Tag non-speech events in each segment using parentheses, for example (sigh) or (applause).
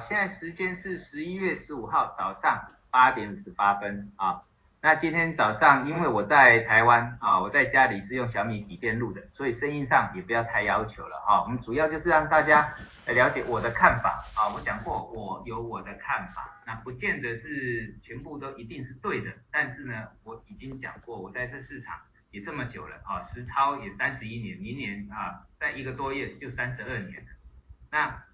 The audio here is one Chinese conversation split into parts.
现在时间是十一月十五号早上八点五十八分啊。那今天早上因为我在台湾啊，我在家里是用小米笔电录的，所以声音上也不要太要求了哈。我们主要就是让大家来了解我的看法啊。我讲过我有我的看法，那不见得是全部都一定是对的，但是呢，我已经讲过，我在这市场也这么久了啊，实操也三十一年，明年啊，在一个多月就三十二年了，那。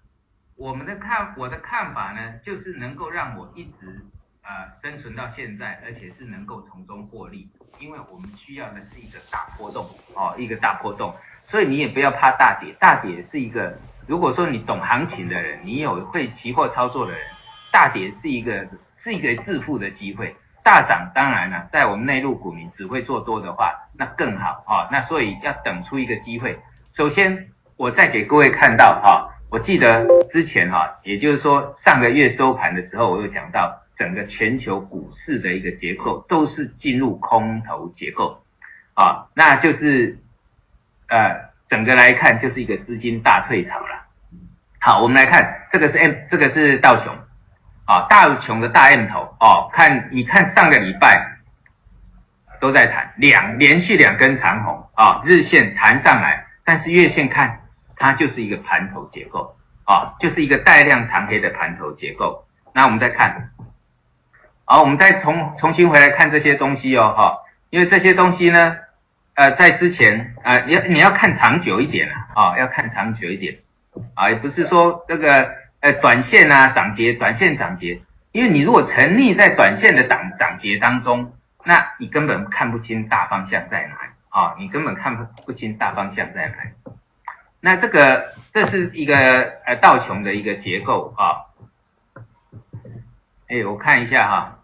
我们的看，我的看法呢，就是能够让我一直呃生存到现在，而且是能够从中获利，因为我们需要的是一个大波动哦，一个大波动，所以你也不要怕大跌，大跌是一个，如果说你懂行情的人，你有会期货操作的人，大跌是一个是一个致富的机会，大涨当然了，在我们内陆股民只会做多的话，那更好啊，那所以要等出一个机会，首先我再给各位看到哈。我记得之前哈，也就是说上个月收盘的时候，我有讲到整个全球股市的一个结构都是进入空头结构，啊，那就是呃整个来看就是一个资金大退潮了。好，我们来看这个是 M，这个是道琼，啊，道琼的大 M 头哦，看你看上个礼拜都在弹两连续两根长红啊，日线弹上来，但是月线看。它就是一个盘头结构啊，就是一个带量长黑的盘头结构。那我们再看，好，我们再重重新回来看这些东西哦，哈，因为这些东西呢，呃，在之前啊，你你要看长久一点啊，啊，要看长久一点啊，也不是说这个呃短线啊涨跌，短线涨跌，因为你如果沉溺在短线的涨涨跌当中，那你根本看不清大方向在哪里啊，你根本看不不清大方向在哪里。那这个这是一个呃道琼的一个结构啊，哎，我看一下哈，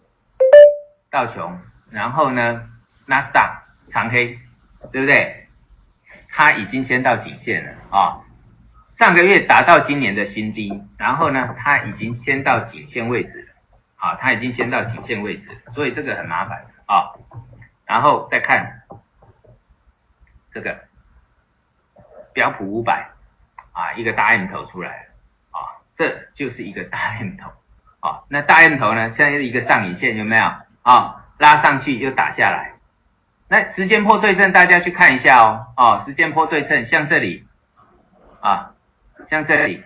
道琼，然后呢，纳斯达长黑，对不对？它已经先到颈线了啊，上个月达到今年的新低，然后呢，它已经先到颈线位置了，啊，它已经先到颈线位置，所以这个很麻烦啊，然后再看这个。标普五百啊，一个大 M 头出来了啊，这就是一个大 M 头啊。那大 M 头呢，现在是一个上影线，有没有啊？拉上去又打下来。那时间波对称，大家去看一下哦。哦，时间波对称，像这里啊，像这里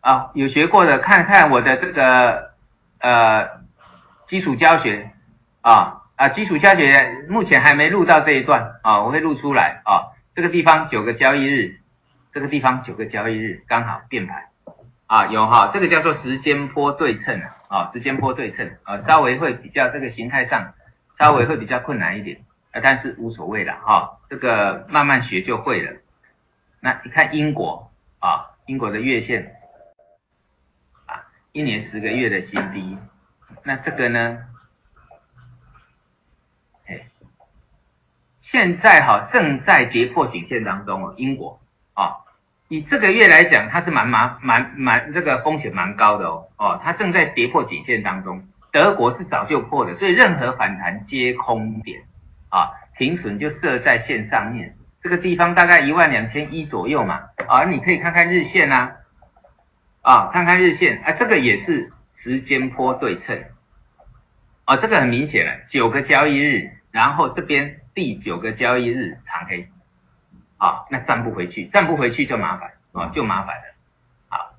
啊，有学过的，看看我的这个呃基础教学啊啊，基础教学目前还没录到这一段啊，我会录出来啊。这个地方九个交易日，这个地方九个交易日刚好变盘啊，有哈，这个叫做时间波对称啊，时间波对称啊，稍微会比较这个形态上稍微会比较困难一点啊，但是无所谓了哈，这个慢慢学就会了。那你看英国啊，英国的月线啊，一年十个月的新低，那这个呢？现在哈正在跌破颈线当中哦，英国啊，以这个月来讲，它是蛮蛮蛮蛮这个风险蛮高的哦哦，它正在跌破颈线当中。德国是早就破的，所以任何反弹皆空点啊，停损就设在线上面，这个地方大概一万两千一左右嘛啊，你可以看看日线呐啊，看看日线啊，这个也是时间波对称啊，这个很明显了，九个交易日，然后这边。第九个交易日长黑，啊，那站不回去，站不回去就麻烦啊，就麻烦了，啊，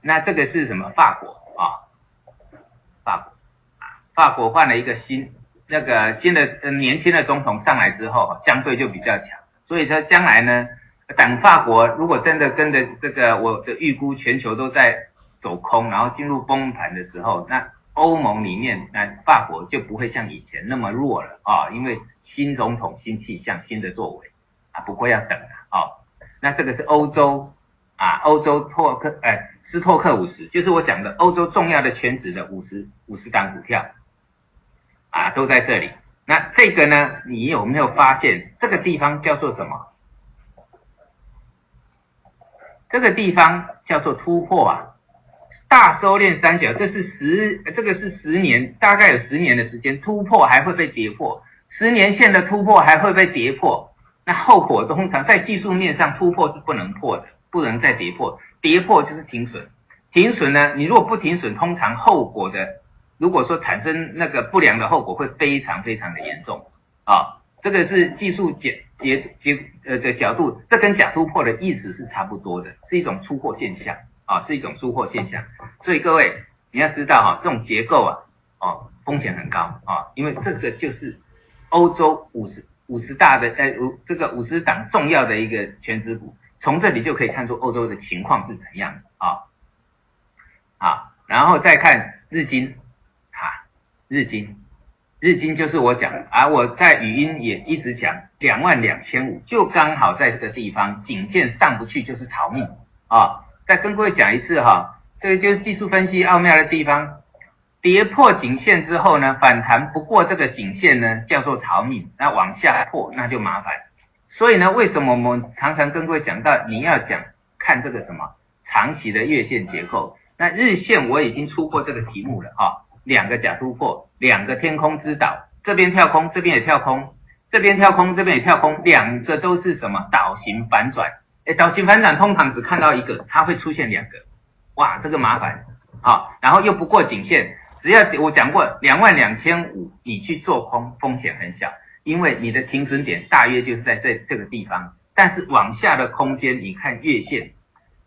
那这个是什么？法国啊，法国啊，法国换了一个新那个新的年轻的总统上来之后，相对就比较强，所以说将来呢，等法国如果真的跟着这个我的预估，全球都在走空，然后进入崩盘的时候，那。欧盟里面，那法国就不会像以前那么弱了啊，因为新总统、新气象、新的作为啊，不过要等啊。那这个是欧洲啊，欧洲托克哎，斯托克五十，就是我讲的欧洲重要的全职的五十五十档股票啊，都在这里。那这个呢，你有没有发现这个地方叫做什么？这个地方叫做突破啊。大收敛三角，这是十，这个是十年，大概有十年的时间，突破还会被跌破，十年线的突破还会被跌破，那后果通常在技术面上突破是不能破的，不能再跌破，跌破就是停损，停损呢，你如果不停损，通常后果的，如果说产生那个不良的后果会非常非常的严重。啊，这个是技术解解解呃的角度，这跟假突破的意思是差不多的，是一种出货现象。啊，是一种出货现象，所以各位你要知道哈，这种结构啊，哦，风险很高啊，因为这个就是欧洲五十五十大的呃五这个五十档重要的一个全值股，从这里就可以看出欧洲的情况是怎样的啊，然后再看日经，哈，日经，日经就是我讲，而我在语音也一直讲两万两千五，就刚好在这个地方颈线上不去就是逃命啊。再跟各位讲一次哈，这个就是技术分析奥妙的地方。跌破颈线之后呢，反弹不过这个颈线呢，叫做逃命。那往下破那就麻烦。所以呢，为什么我们常常跟各位讲到你要讲看这个什么长期的月线结构？那日线我已经出过这个题目了哈，两个假突破，两个天空之岛，这边跳空，这边也跳空，这边跳空，这边也跳空，两个都是什么倒型反转。哎，倒型反转通常只看到一个，它会出现两个，哇，这个麻烦，啊，然后又不过颈线，只要我讲过两万两千五，你去做空风险很小，因为你的停损点大约就是在这这个地方，但是往下的空间，你看月线，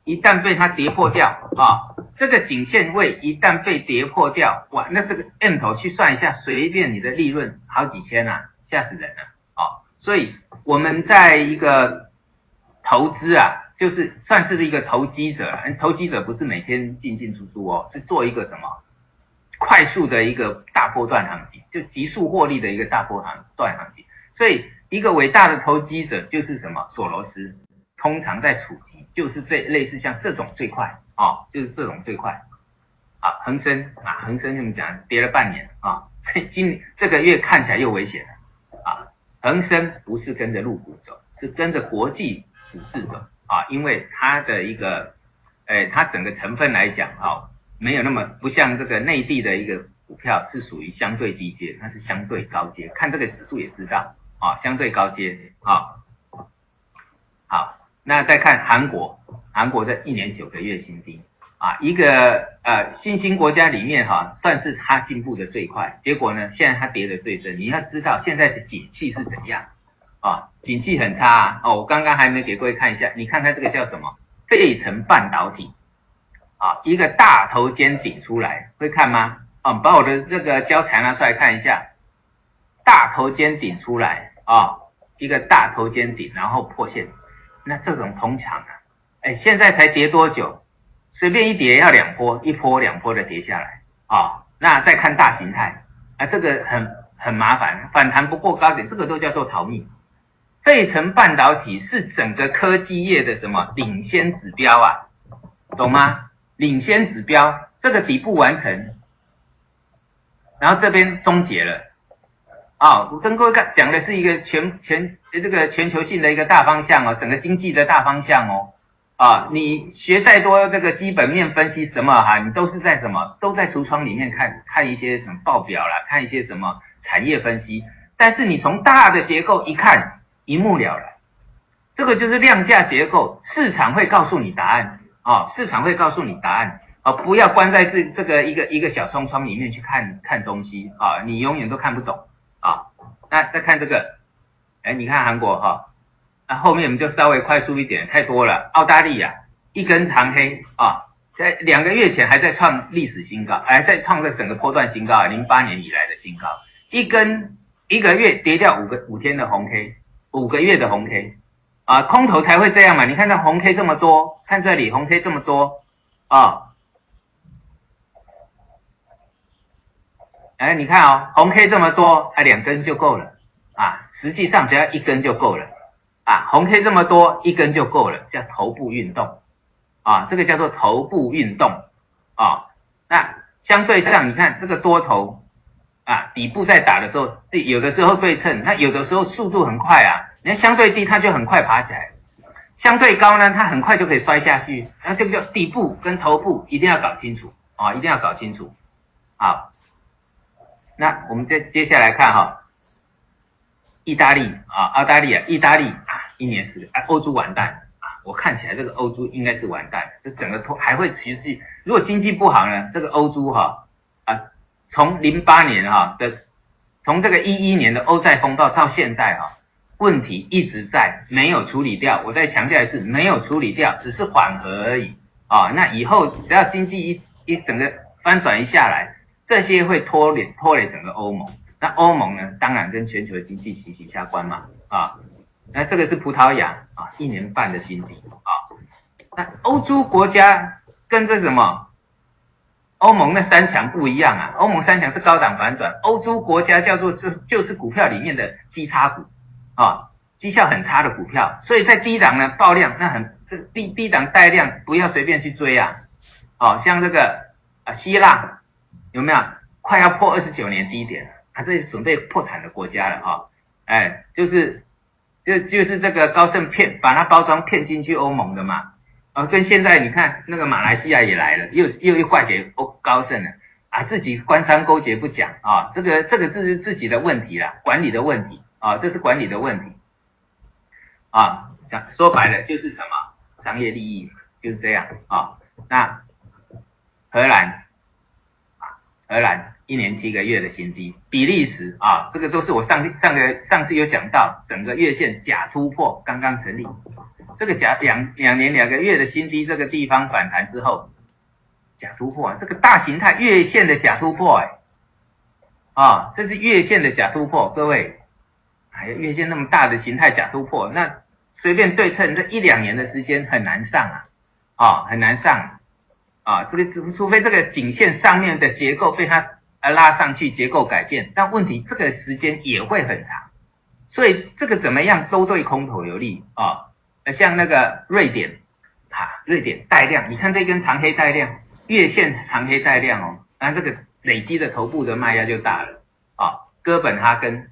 一旦被它跌破掉啊，这个颈线位一旦被跌破掉，哇，那这个 M 头去算一下，随便你的利润好几千呐，吓死人了，啊，所以我们在一个。投资啊，就是算是一个投机者。投机者不是每天进进出出哦，是做一个什么快速的一个大波段行情，就急速获利的一个大波行段行情。所以，一个伟大的投机者就是什么？索罗斯通常在处级，就是这类似像这种最快啊，就是这种最快啊。恒生啊，恒生这么讲，跌了半年啊，这今这个月看起来又危险了啊。恒生不是跟着入股走，是跟着国际。股市走啊，因为它的一个，诶，它整个成分来讲啊，没有那么不像这个内地的一个股票是属于相对低阶，它是相对高阶。看这个指数也知道啊，相对高阶啊。好，那再看韩国，韩国的一年九个月新低啊，一个呃新兴国家里面哈，算是它进步的最快。结果呢，现在它跌的最深。你要知道现在的景气是怎样。啊，景气很差！哦，我刚刚还没给各位看一下，你看看这个叫什么？费城半导体啊，一个大头尖顶出来，会看吗？啊，把我的这个胶材拿出来看一下，大头尖顶出来啊，一个大头尖顶，然后破线，那这种通常啊，哎，现在才跌多久？随便一跌要两波，一波两波的跌下来啊。那再看大形态啊，这个很很麻烦，反弹不过高点，这个都叫做逃命。费城半导体是整个科技业的什么领先指标啊？懂吗？领先指标，这个底部完成，然后这边终结了，啊，我跟各位讲讲的是一个全全这个全球性的一个大方向哦，整个经济的大方向哦。啊，你学再多这个基本面分析什么哈，你都是在什么都在橱窗里面看看一些什么报表啦，看一些什么产业分析。但是你从大的结构一看，一目了然。这个就是量价结构，市场会告诉你答案啊，市场会告诉你答案啊，不要关在这这个一个一个小窗窗里面去看看东西啊，你永远都看不懂啊。那再看这个，哎，你看韩国哈。那后面我们就稍微快速一点，太多了。澳大利亚一根长黑啊，在两个月前还在创历史新高，还在创这整个波段新高啊，零八年以来的新高。一根一个月跌掉五个五天的红 K，五个月的红 K 啊，空头才会这样嘛。你看这红 K 这么多，看这里红 K 这么多啊，哎，你看哦，红 K 这么多，它两根就够了啊，实际上只要一根就够了。啊，红 K 这么多，一根就够了，叫头部运动，啊，这个叫做头部运动，啊，那相对上你看这个多头，啊，底部在打的时候，这有的时候对称，它有的时候速度很快啊，你看相对低它就很快爬起来，相对高呢，它很快就可以摔下去，那这个叫底部跟头部一定要搞清楚，啊，一定要搞清楚，好，那我们再接下来看哈。意大利啊，澳大利亚，意大利啊，一年十啊，欧洲完蛋啊！我看起来这个欧洲应该是完蛋，这整个拖还会持续。如果经济不好呢，这个欧洲哈啊，从零八年哈的，从这个一一年的欧债风暴到现在哈，问题一直在没有处理掉。我再强调一次，没有处理掉，只是缓和而已啊。那以后只要经济一一整个翻转一下来，这些会拖累拖累整个欧盟。那欧盟呢？当然跟全球的经济息息相关嘛，啊，那这个是葡萄牙啊，一年半的新低啊。那欧洲国家跟这什么？欧盟那三强不一样啊，欧盟三强是高档反转，欧洲国家叫做是就是股票里面的基差股啊，绩效很差的股票，所以在低档呢爆量，那很这低低档带量，不要随便去追啊。哦，像这个啊希腊有没有快要破二十九年低点？还是准备破产的国家了啊！哎，就是，就就是这个高盛骗把它包装骗进去欧盟的嘛。啊，跟现在你看那个马来西亚也来了，又又又怪给欧高盛了啊！自己官商勾结不讲啊，这个这个这是自己的问题啦，管理的问题啊，这是管理的问题啊。讲说白了就是什么商业利益就是这样啊。那荷兰啊，荷兰。一年七个月的新低，比利时啊，这个都是我上上个上次有讲到，整个月线假突破刚刚成立，这个假两两年两个月的新低，这个地方反弹之后，假突破啊，这个大形态月线的假突破，哎，啊，这是月线的假突破，各位，哎呀，月线那么大的形态假突破，那随便对称这一两年的时间很难上啊，啊，很难上，啊，这个除除非这个颈线上面的结构被它。拉上去结构改变，但问题这个时间也会很长，所以这个怎么样都对空头有利啊。像那个瑞典，哈，瑞典带量，你看这根长黑带量，月线长黑带量哦，那这个累积的头部的卖压就大了啊。哥本哈根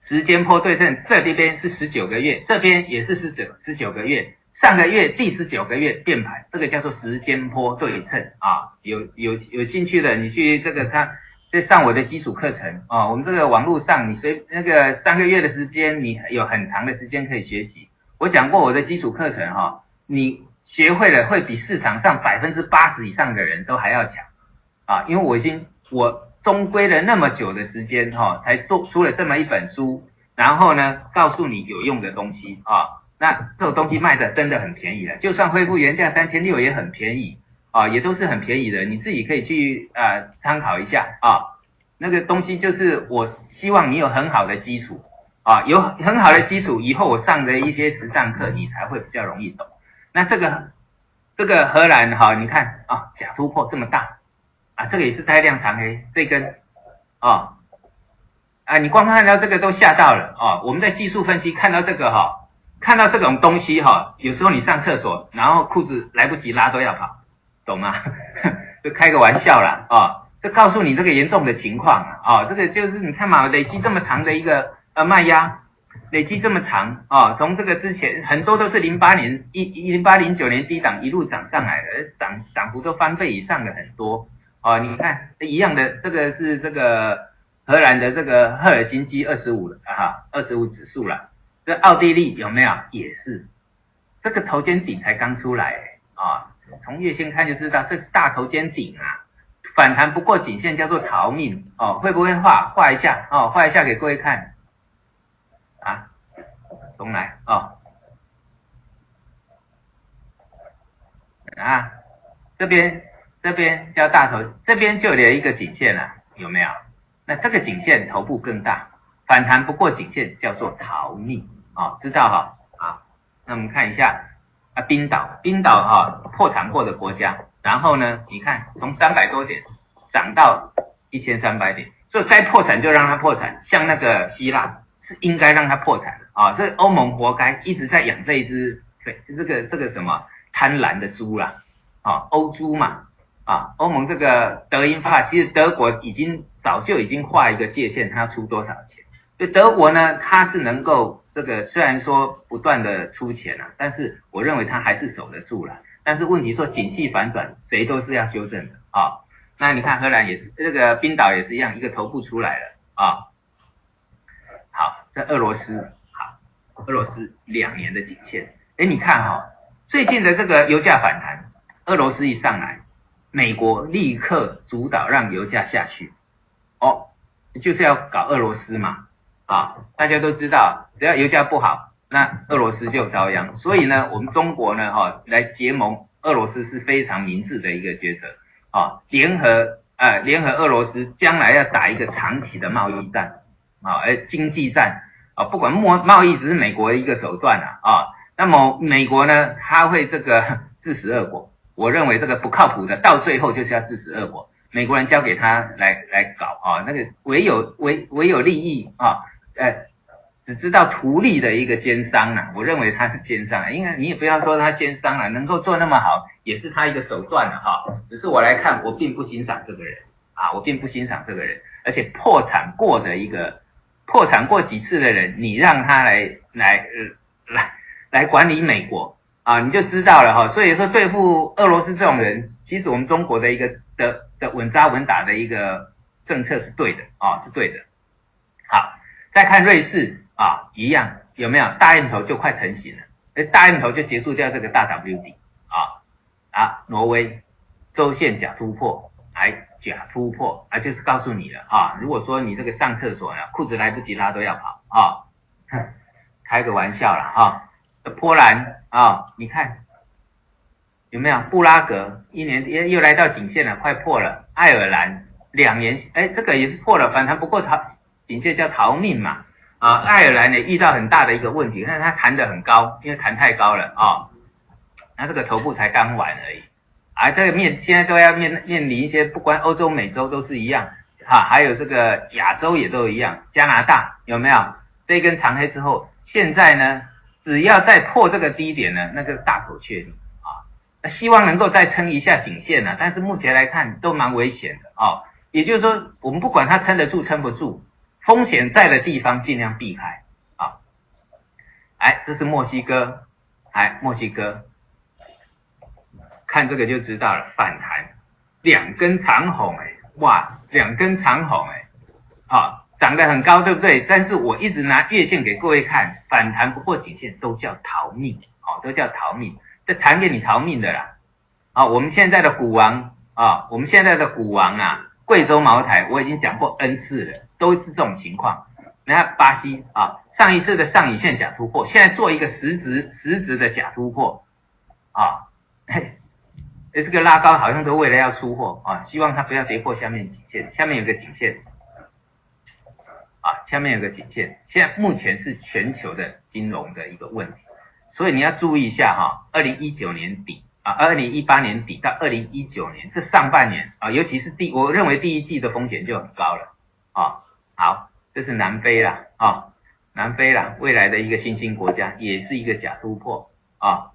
时间波对称，这这边是十九个月，这边也是十九十九个月。上个月第十九个月变盘，这个叫做时间波对称啊。有有有兴趣的，你去这个看，在上我的基础课程啊。我们这个网络上，你随那个三个月的时间，你有很长的时间可以学习。我讲过我的基础课程哈，你学会了会比市场上百分之八十以上的人都还要强啊。因为我已经我终归了那么久的时间哈，才做出了这么一本书，然后呢，告诉你有用的东西啊。那这种东西卖的真的很便宜了，就算恢复原价三千六也很便宜啊，也都是很便宜的，你自己可以去啊参考一下啊。那个东西就是我希望你有很好的基础啊，有很好的基础，以后我上的一些实战课你才会比较容易懂。那这个这个荷兰哈，你看啊，假突破这么大啊，这个也是带量长黑这根啊啊，你光看到这个都吓到了啊。我们在技术分析看到这个哈。看到这种东西哈，有时候你上厕所，然后裤子来不及拉都要跑，懂吗？(laughs) 就开个玩笑啦啊！这告诉你这个严重的情况啊，哦，这个就是你看嘛，累积这么长的一个呃卖压，累积这么长啊，从这个之前很多都是零八年一零八零九年低档一路涨上来的，涨涨幅都翻倍以上的很多哦，你看一样的，这个是这个荷兰的这个赫尔辛基二十五啊，二十五指数了，这奥地利有没有也是，这个头肩顶才刚出来啊，从月线看就知道这是大头肩顶啊。反弹不过颈线叫做逃命哦，会不会画画一下哦？画一下给各位看，重来哦啊，这边这边叫大头，这边就连一个颈线了，有没有？那这个颈线头部更大，反弹不过颈线叫做逃命哦，知道哈？啊，那我们看一下啊，冰岛，冰岛哈破产过的国家。然后呢？你看，从三百多点涨到一千三百点，所以该破产就让它破产。像那个希腊是应该让它破产的啊，这欧盟活该，一直在养这一只对这个这个什么贪婪的猪啦啊，欧猪嘛啊，欧盟这个德英法，其实德国已经早就已经画一个界限，它要出多少钱？就德国呢，它是能够这个虽然说不断的出钱啊，但是我认为它还是守得住了。但是问题说景气反转，谁都是要修正的啊。那你看荷兰也是，这个冰岛也是一样，一个头部出来了啊。在，俄罗斯好，俄罗斯两年的颈线，哎，你看哈，最近的这个油价反弹，俄罗斯一上来，美国立刻主导让油价下去，哦，就是要搞俄罗斯嘛。啊，大家都知道，只要油价不好。那俄罗斯就遭殃，所以呢，我们中国呢，哈，来结盟俄罗斯是非常明智的一个抉择，啊，联合，呃，联合俄罗斯将来要打一个长期的贸易战，啊，而经济战，啊，不管贸贸易只是美国的一个手段啊，啊，那么美国呢，他会这个 (laughs) 自食恶果，我认为这个不靠谱的，到最后就是要自食恶果，美国人交给他来来搞啊，那个唯有唯唯有利益啊，呃。只知道图利的一个奸商啊，我认为他是奸商啊，因为你也不要说他奸商了，能够做那么好，也是他一个手段了哈。只是我来看，我并不欣赏这个人啊，我并不欣赏这个人，而且破产过的一个破产过几次的人，你让他来来来来管理美国啊，你就知道了哈。所以说对付俄罗斯这种人，其实我们中国的一个的的稳扎稳打的一个政策是对的啊，是对的。好，再看瑞士。啊，一样有没有大印头就快成型了？哎，大印头就结束掉这个大 W 底啊啊，挪威周线假突破，哎，假突破啊，就是告诉你了啊。如果说你这个上厕所呢，裤子来不及拉都要跑啊，开个玩笑了哈。波兰啊，你看有没有布拉格一年又又来到颈线了，快破了。爱尔兰两年哎，这个也是破了，反弹不过逃颈线叫逃命嘛。啊，爱尔兰呢遇到很大的一个问题，但是它弹得很高，因为弹太高了啊。那这个头部才刚完而已，啊，这个面现在都要面面临一些，不管欧洲、美洲都是一样，哈，还有这个亚洲也都一样，加拿大有没有这根长黑之后，现在呢，只要再破这个低点呢，那个大口确定啊，那希望能够再撑一下颈线呢，但是目前来看都蛮危险的哦。也就是说，我们不管它撑得住撑不住。风险在的地方尽量避开啊！哎，这是墨西哥，哎，墨西哥，看这个就知道了，反弹两根长红，哎，哇，两根长红，哎，啊，涨得很高，对不对？但是我一直拿月线给各位看，反弹不过颈线都叫逃命，哦，都叫逃命，这弹给你逃命的啦！啊，我们现在的股王啊，我们现在的股王啊，贵州茅台，我已经讲过 N 次了。都是这种情况，你看巴西啊，上一次的上影线假突破，现在做一个实质实质的假突破，这个拉高好像都为了要出货啊，希望它不要跌破下面颈线，下面有个颈线，啊，下面有个颈线，现在目前是全球的金融的一个问题，所以你要注意一下哈，二零一九年底啊，二零一八年底到二零一九年这上半年啊，尤其是第，我认为第一季的风险就很高了啊。好，这是南非啦，啊，南非啦，未来的一个新兴国家，也是一个假突破啊。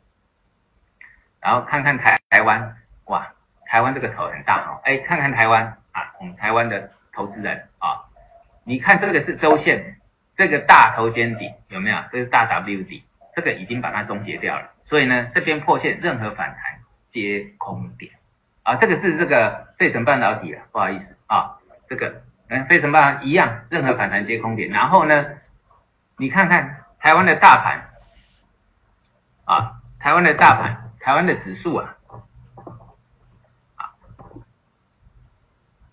然后看看台台湾，哇，台湾这个头很大哈，哎，看看台湾，啊，我们台湾的投资人啊，你看这个是周线，这个大头肩底有没有？这是大 W 底，这个已经把它终结掉了，所以呢，这边破线任何反弹皆空点啊，这个是这个费城半导体啊，不好意思啊，这个嗯，费城半一样，任何反弹皆空点，然后呢，你看看台湾的大盘啊，台湾的大盘，台湾的指数啊。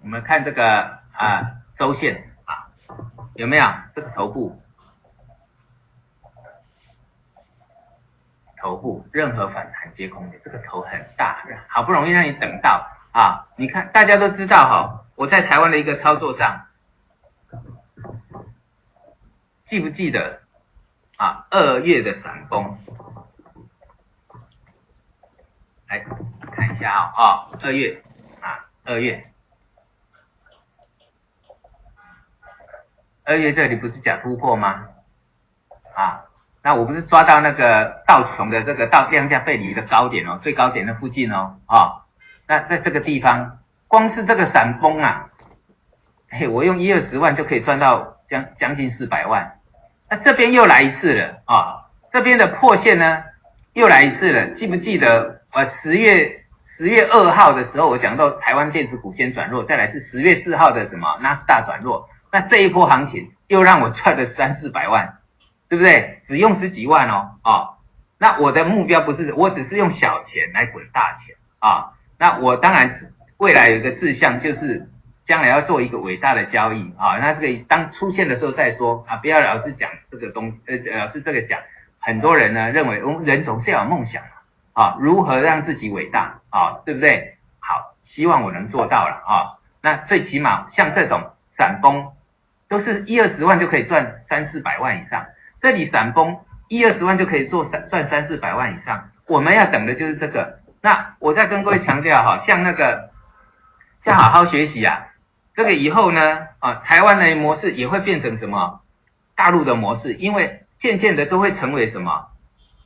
我们看这个啊周线啊有没有这个头部？头部任何反弹皆空的，这个头很大，好不容易让你等到啊！你看大家都知道哈，我在台湾的一个操作上，记不记得啊？二月的闪崩，来看一下啊啊，二月啊二月。二月这里不是假突破吗？啊，那我不是抓到那个道琼的这个到量价背离的高点哦，最高点的附近哦，啊，那在这个地方，光是这个闪崩啊，嘿，我用一二十万就可以赚到将将近四百万。那这边又来一次了啊，这边的破线呢又来一次了，记不记得？呃，十月十月二号的时候，我讲到台湾电子股先转弱，再来是十月四号的什么纳斯达转弱。那这一波行情又让我赚了三四百万，对不对？只用十几万哦，哦，那我的目标不是，我只是用小钱来滚大钱啊。那我当然未来有一个志向，就是将来要做一个伟大的交易啊。那这个当出现的时候再说啊，不要老是讲这个东，呃，老是这个讲。很多人呢认为，我们人总是要有梦想啊，如何让自己伟大啊，对不对？好，希望我能做到了啊。那最起码像这种闪崩。都是一二十万就可以赚三四百万以上，这里闪崩一二十万就可以做三赚三四百万以上，我们要等的就是这个。那我再跟各位强调哈，像那个，要好好学习啊，这个以后呢啊，台湾的模式也会变成什么？大陆的模式，因为渐渐的都会成为什么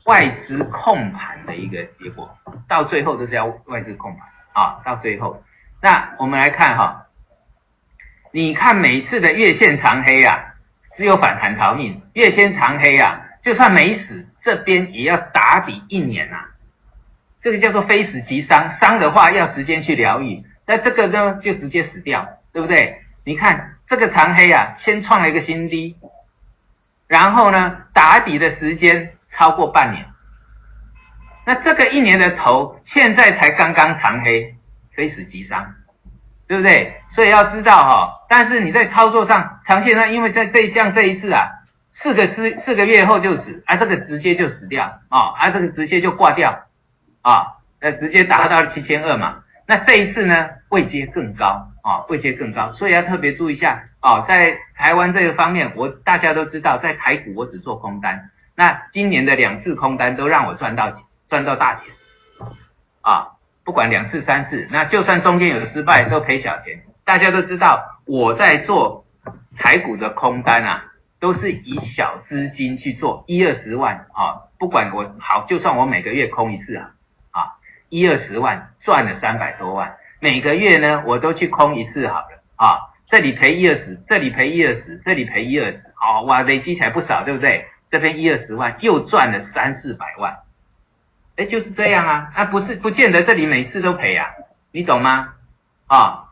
外资控盘的一个结果，到最后都是要外资控盘啊，到最后，那我们来看哈。你看每次的月线长黑啊，只有反弹逃命。月线长黑啊，就算没死，这边也要打底一年啊。这个叫做非死即伤，伤的话要时间去疗愈。那这个呢，就直接死掉，对不对？你看这个长黑啊，先创了一个新低，然后呢，打底的时间超过半年。那这个一年的头，现在才刚刚长黑，非死即伤。对不对？所以要知道哈，但是你在操作上，长线上，因为在这像这一次啊，四个四四个月后就死，啊，这个直接就死掉啊，啊，这个直接就挂掉啊，呃，直接达到了七千二嘛。那这一次呢，位阶更高啊，位阶更高，所以要特别注意一下啊，在台湾这个方面，我大家都知道，在台股我只做空单，那今年的两次空单都让我赚到赚到大钱啊。不管两次三次，那就算中间有失败，都赔小钱。大家都知道，我在做台股的空单啊，都是以小资金去做，一二十万啊。不管我好，就算我每个月空一次啊，啊，一二十万赚了三百多万。每个月呢，我都去空一次好了啊。这里赔一二十，这里赔一二十，这里赔一二十，哦，哇，累积起来不少，对不对？这边一二十万又赚了三四百万。哎，就是这样啊，啊不是不见得这里每次都赔啊，你懂吗？啊，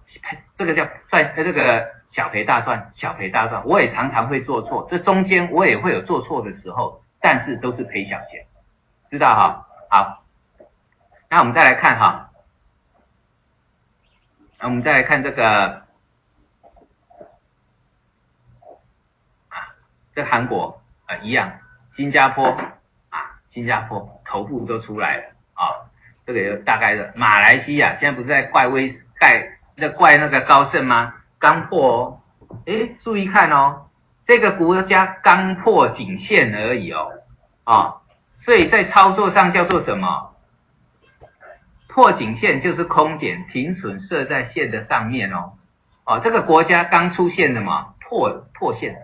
这个叫赚，这个小赔大赚，小赔大赚。我也常常会做错，这中间我也会有做错的时候，但是都是赔小钱，知道哈？好，那我们再来看哈，那我们再来看这个啊，这韩国啊一样，新加坡啊，新加坡。头部都出来了啊，这个大概的马来西亚现在不是在怪威盖在怪那个高盛吗？刚破哦，哎，注意看哦，这个国家刚破颈线而已哦，啊，所以在操作上叫做什么？破颈线就是空点，停损设在线的上面哦，哦，这个国家刚出现的嘛，破破线，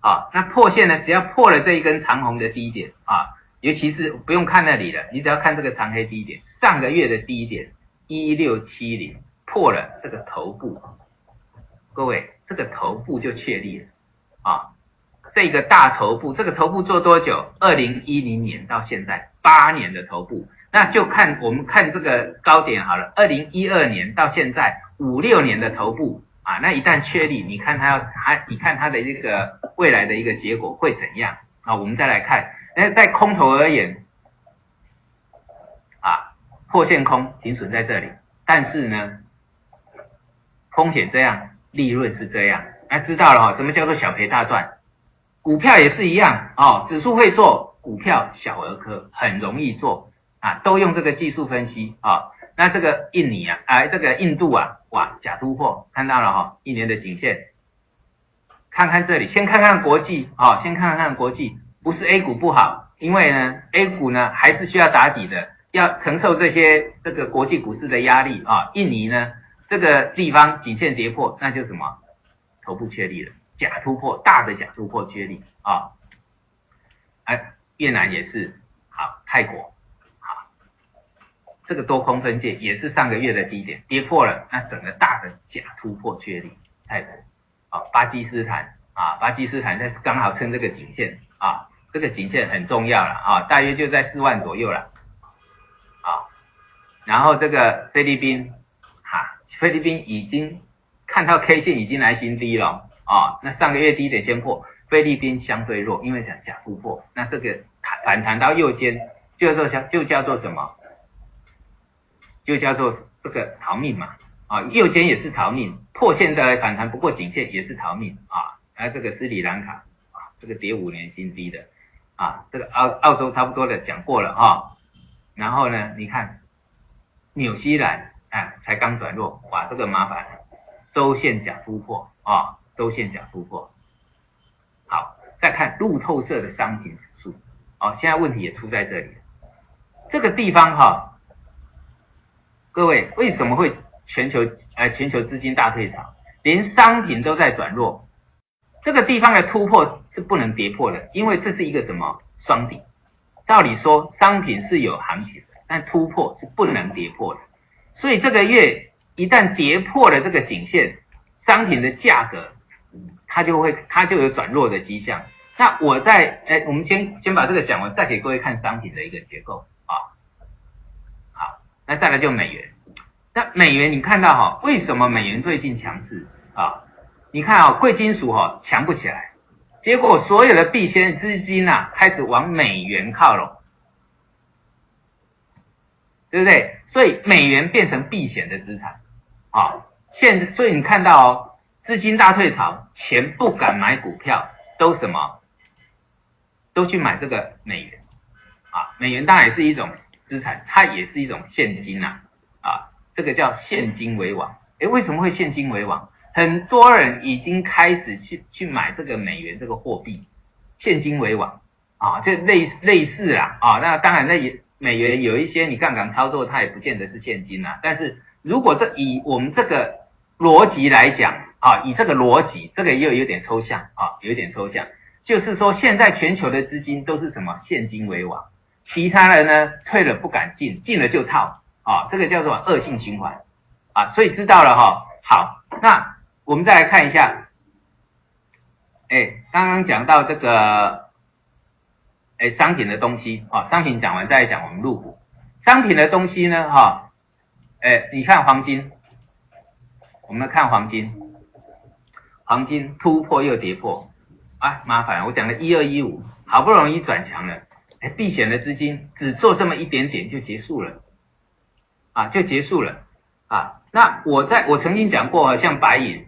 啊，那破线呢，只要破了这一根长红的低点啊。尤其是不用看那里了，你只要看这个长黑低点，上个月的低点一六七零破了这个头部，各位这个头部就确立了。啊，这个大头部，这个头部做多久？二零一零年到现在八年的头部，那就看我们看这个高点好了，二零一二年到现在五六年的头部。啊，那一旦确立，你看它要它，你看它的这个未来的一个结果会怎样？啊？我们再来看，那在空头而言。啊破线空停损在这里，但是呢，风险这样，利润是这样，那知道了哈？什么叫做小赔大赚？股票也是一样哦，指数会做，股票小儿科很容易做啊，都用这个技术分析啊。那这个印尼啊，哎，这个印度啊，哇，假突破，看到了哈？一年的颈线，看看这里，先看看国际啊，先看看国际，不是 A 股不好，因为呢，A 股呢还是需要打底的。要承受这些这个国际股市的压力啊，印尼呢这个地方颈线跌破，那就什么头部确立了，假突破大的假突破确立啊，哎，越南也是好，泰国好，这个多空分界也是上个月的低点跌破了，那整个大的假突破确立，泰国啊，巴基斯坦啊，巴基斯坦那是刚好撑这个颈线，这个颈线很重要了啊，大约就在四万左右了啊。然后这个菲律宾，哈，菲律宾已经看到 K 线已经来新低了啊，那上个月低点先破，菲律宾相对弱，因为想假突破，那这个反弹到右肩，就叫叫就叫做什么？就叫做这个逃命嘛，啊，右肩也是逃命，破线的反弹不过颈线也是逃命啊，而这个斯里兰卡啊，这个跌五年新低的啊，这个澳澳洲差不多的讲过了哈，然后呢，你看。纽西兰啊，才刚转弱，哇，这个麻烦，周线假突破啊，周线假突破。好，再看路透社的商品指数，哦，现在问题也出在这里，这个地方哈，各位为什么会全球呃全球资金大退潮，连商品都在转弱，这个地方的突破是不能跌破的，因为这是一个什么双底，照理说商品是有行情的。但突破是不能跌破的，所以这个月一旦跌破了这个颈线，商品的价格它就会它就有转弱的迹象。那我在哎，我们先先把这个讲完，再给各位看商品的一个结构啊。好，那再来就美元。那美元你看到哈，为什么美元最近强势？你看啊，贵金属哈强不起来，结果所有的避险资金呐开始往美元靠拢。对不对？所以美元变成避险的资产，啊，现所以你看到哦，资金大退潮，钱不敢买股票，都什么，都去买这个美元，啊，美元当然也是一种资产，它也是一种现金呐，啊，这个叫现金为王。诶，为什么会现金为王？很多人已经开始去去买这个美元这个货币，现金为王，啊，这类类似啦，啊，那当然那也。美元有一些你杠杆操作，它也不见得是现金呐。但是如果这以我们这个逻辑来讲啊，以这个逻辑，这个又有点抽象啊，有点抽象。就是说，现在全球的资金都是什么现金为王，其他人呢退了不敢进，进了就套啊，这个叫做恶性循环啊。所以知道了哈。好，那我们再来看一下，哎，刚刚讲到这个。哎，商品的东西啊，商品讲完再来讲我们入股。商品的东西呢，哈，哎，你看黄金，我们看黄金，黄金突破又跌破，啊，麻烦，我讲了一二一五，好不容易转强了，哎，避险的资金只做这么一点点就结束了，啊，就结束了，啊，那我在我曾经讲过，像白银，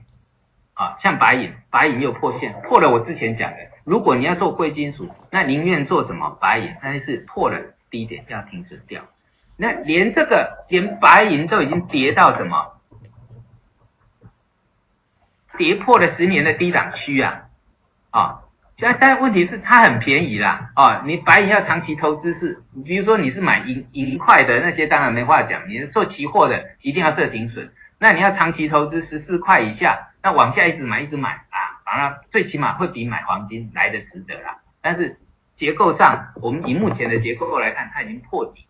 啊，像白银，白银又破线，破了我之前讲的。如果你要做贵金属，那宁愿做什么白银？但是破了低点要停损掉。那连这个连白银都已经跌到什么？跌破了十年的低档区啊！啊，现在但问题是它很便宜啦啊！你白银要长期投资是，比如说你是买银银块的那些当然没话讲，你是做期货的一定要设停损。那你要长期投资十四块以下，那往下一直买一直买。啊，最起码会比买黄金来的值得啦。但是结构上，我们以目前的结构来看，它已经破底，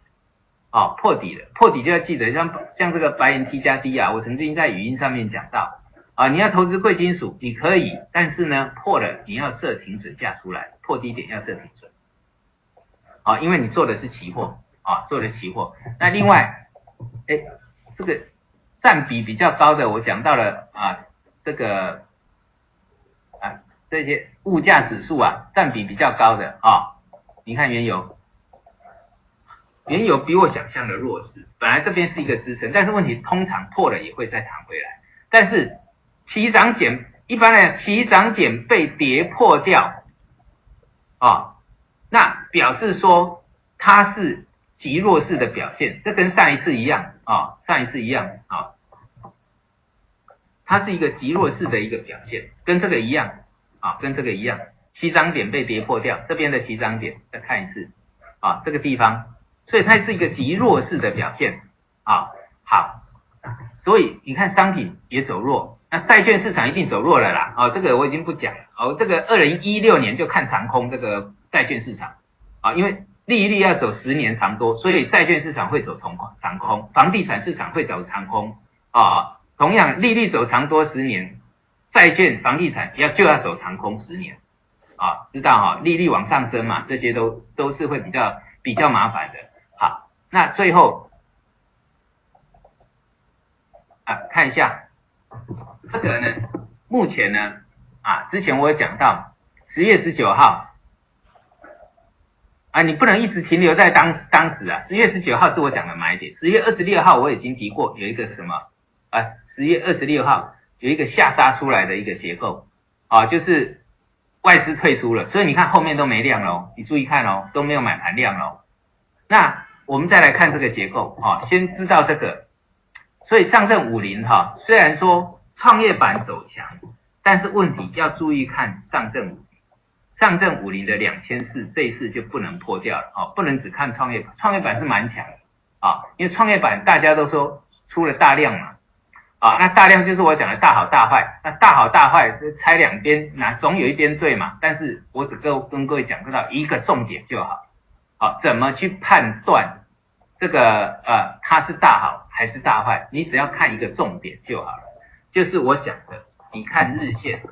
哦，破底了。破底就要记得，像像这个白银 T 加 D 啊，我曾经在语音上面讲到，啊，你要投资贵金属，你可以，但是呢，破了你要设停损价出来，破低点要设停损。啊，因为你做的是期货啊，做的期货。那另外，哎，这个占比比较高的，我讲到了啊，这个啊这些物价指数啊，占比比较高的啊，你看原油，原油比我想象的弱势，本来这边是一个支撑，但是问题通常破了也会再弹回来，但是。起涨点一般来讲，起涨点被跌破掉，啊，那表示说它是极弱势的表现，这跟上一次一样啊，上一次一样啊，它是一个极弱势的一个表现，跟这个一样啊，跟这个一样，起涨点被跌破掉，这边的起涨点再看一次啊，这个地方，所以它是一个极弱势的表现啊，好，所以你看商品也走弱。那债券市场一定走弱了啦，啊，这个我已经不讲了，哦，这个二零一六年就看长空这个债券市场，啊，因为利率要走十年长多，所以债券市场会走长空，长空，房地产市场会走长空，啊，同样利率走长多十年，债券、房地产要就要走长空十年，啊，知道哈，利率往上升嘛，这些都都是会比较比较麻烦的，好，那最后啊，看一下。这个呢，目前呢，啊，之前我有讲到十月十九号，啊，你不能一直停留在当当时啊，十月十九号是我讲的买点，十月二十六号我已经提过有一个什么，啊，十月二十六号有一个下杀出来的一个结构，啊，就是外资退出了，所以你看后面都没量喽，你注意看哦，都没有买盘量喽。那我们再来看这个结构，啊，先知道这个，所以上证五零哈，虽然说。创业板走强，但是问题要注意看上证五零，上证五零的两千四这一次就不能破掉了哦，不能只看创业板，创业板是蛮强的啊，因为创业板大家都说出了大量嘛，啊，那大量就是我讲的大好大坏，那大好大坏拆两边，那总有一边对嘛，但是我只够跟各位讲到一个重点就好，好，怎么去判断这个呃它是大好还是大坏，你只要看一个重点就好了。就是我讲的，你看日线，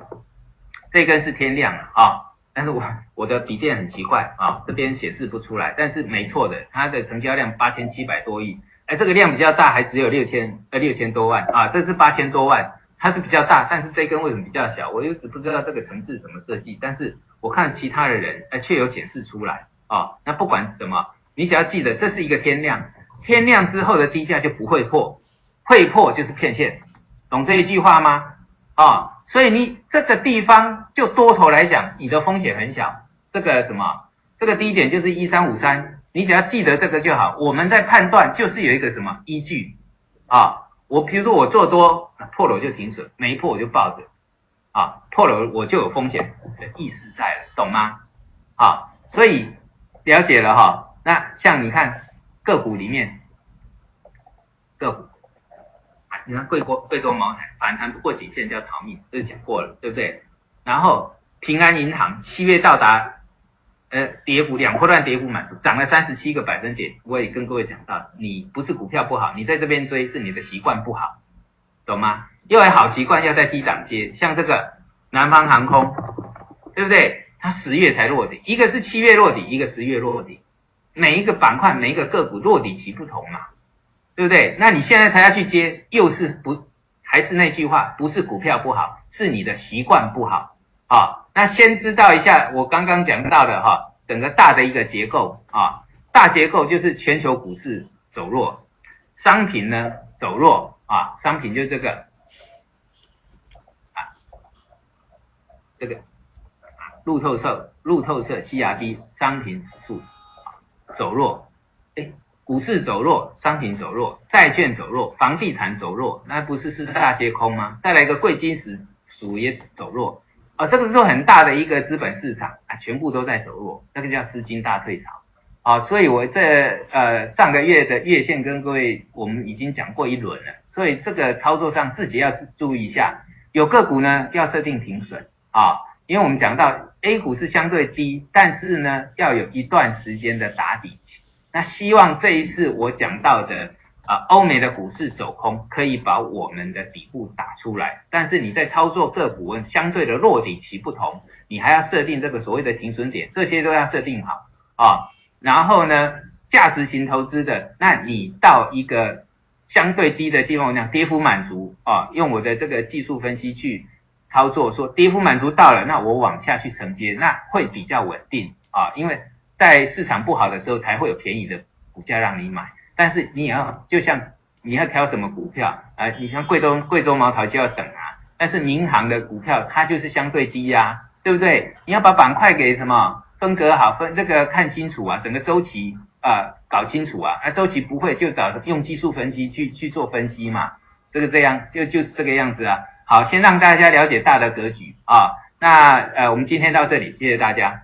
这根是天亮了啊，但是我我的笔电很奇怪啊，这边显示不出来，但是没错的，它的成交量八千七百多亿，哎，这个量比较大，还只有六千呃六千多万啊，这是八千多万，它是比较大，但是这根为什么比较小？我一直不知道这个程式怎么设计，但是我看其他的人哎却有显示出来啊，那不管什么，你只要记得这是一个天量，天量之后的低价就不会破，会破就是骗线。懂这一句话吗？啊，所以你这个地方就多头来讲，你的风险很小。这个什么，这个低点就是一三五三，你只要记得这个就好。我们在判断就是有一个什么依据啊？我比如说我做多破了我就停损，没破我就抱着啊，破了我就有风险的意识在了，懂吗？啊，所以了解了哈。那像你看个股里面个股。你看贵国贵州茅台反弹不过颈线就要逃命，这讲过了，对不对？然后平安银行七月到达，呃，跌幅两波段跌幅满足，涨了三十七个百分点。我也跟各位讲到，你不是股票不好，你在这边追是你的习惯不好，懂吗？要有好习惯，要在低档接，像这个南方航空，对不对？它十月才落底，一个是七月落底，一个十月落底，每一个板块每一个个股落底期不同嘛。对不对？那你现在才要去接，又是不还是那句话，不是股票不好，是你的习惯不好啊。那先知道一下我刚刚讲到的哈，整个大的一个结构啊，大结构就是全球股市走弱，商品呢走弱啊，商品就这个啊，这个路透社路透社 CRB 商品指数走弱，哎。股市走弱，商品走弱，债券走弱，房地产走弱，那不是四大皆空吗？再来一个贵金属属也走弱，啊，这个是很大的一个资本市场啊，全部都在走弱，那个叫资金大退潮啊。所以我这呃上个月的月线跟各位我们已经讲过一轮了，所以这个操作上自己要注意一下，有个股呢要设定停损啊，因为我们讲到 A 股是相对低，但是呢要有一段时间的打底期。那希望这一次我讲到的啊，欧美的股市走空可以把我们的底部打出来，但是你在操作个股，相对的落底期不同，你还要设定这个所谓的停损点，这些都要设定好啊。然后呢，价值型投资的，那你到一个相对低的地方，讲跌幅满足啊，用我的这个技术分析去操作，说跌幅满足到了，那我往下去承接，那会比较稳定啊，因为在市场不好的时候才会有便宜的股价让你买。但是你也要，就像你要挑什么股票啊？你像贵州贵州茅台就要等啊。但是民航的股票它就是相对低呀，对不对？你要把板块给什么分隔好，分这个看清楚啊，整个周期啊搞清楚啊。那周期不会就找用技术分析去去做分析嘛？这个这样就就是这个样子啊。好，先让大家了解大的格局啊。那呃，我们今天到这里，谢谢大家。